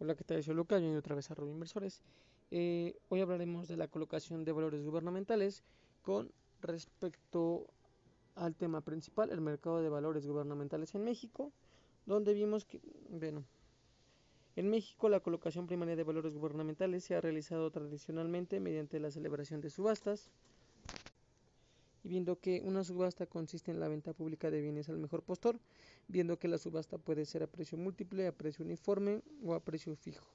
Hola, ¿qué tal? Soy Lucas, bienvenido otra vez a Robo Inversores. Eh, hoy hablaremos de la colocación de valores gubernamentales con respecto al tema principal, el mercado de valores gubernamentales en México, donde vimos que, bueno, en México la colocación primaria de valores gubernamentales se ha realizado tradicionalmente mediante la celebración de subastas, y viendo que una subasta consiste en la venta pública de bienes al mejor postor, viendo que la subasta puede ser a precio múltiple, a precio uniforme o a precio fijo.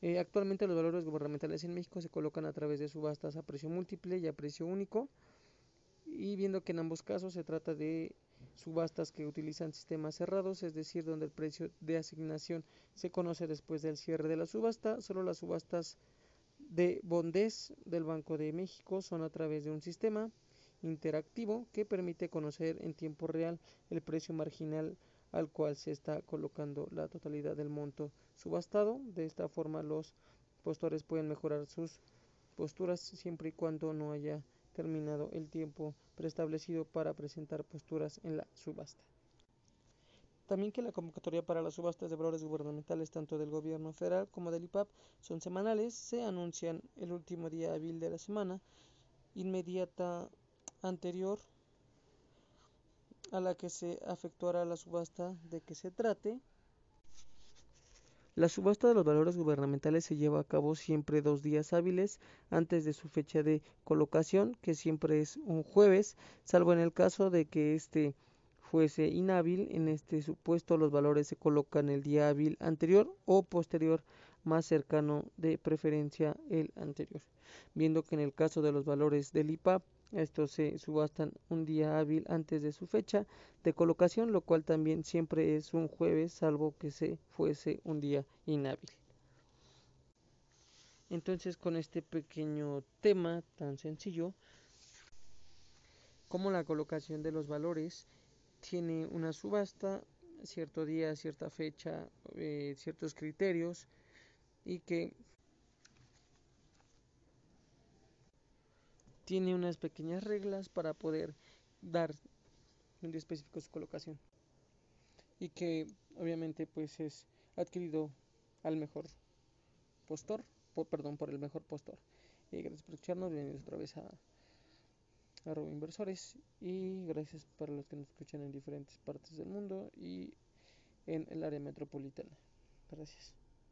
Eh, actualmente los valores gubernamentales en México se colocan a través de subastas a precio múltiple y a precio único, y viendo que en ambos casos se trata de subastas que utilizan sistemas cerrados, es decir, donde el precio de asignación se conoce después del cierre de la subasta, solo las subastas de Bondes del Banco de México son a través de un sistema interactivo que permite conocer en tiempo real el precio marginal al cual se está colocando la totalidad del monto subastado. De esta forma los postores pueden mejorar sus posturas siempre y cuando no haya terminado el tiempo preestablecido para presentar posturas en la subasta. También que la convocatoria para las subastas de valores gubernamentales tanto del gobierno federal como del IPAP son semanales, se anuncian el último día hábil de la semana, inmediata anterior a la que se efectuará la subasta de que se trate. La subasta de los valores gubernamentales se lleva a cabo siempre dos días hábiles antes de su fecha de colocación, que siempre es un jueves, salvo en el caso de que este fuese inhábil. En este supuesto los valores se colocan el día hábil anterior o posterior más cercano de preferencia el anterior. Viendo que en el caso de los valores del IPAP estos se subastan un día hábil antes de su fecha de colocación, lo cual también siempre es un jueves, salvo que se fuese un día inhábil. Entonces, con este pequeño tema tan sencillo, como la colocación de los valores tiene una subasta, cierto día, cierta fecha, eh, ciertos criterios, y que tiene unas pequeñas reglas para poder dar un específico su colocación y que obviamente pues es adquirido al mejor postor, perdón, por el mejor postor. Y gracias por escucharnos, bienvenidos otra vez a, a Inversores y gracias para los que nos escuchan en diferentes partes del mundo y en el área metropolitana. Gracias.